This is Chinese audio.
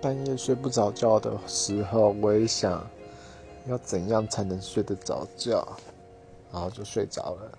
半夜睡不着觉的时候我也想要怎样才能睡得着觉？然后就睡着了。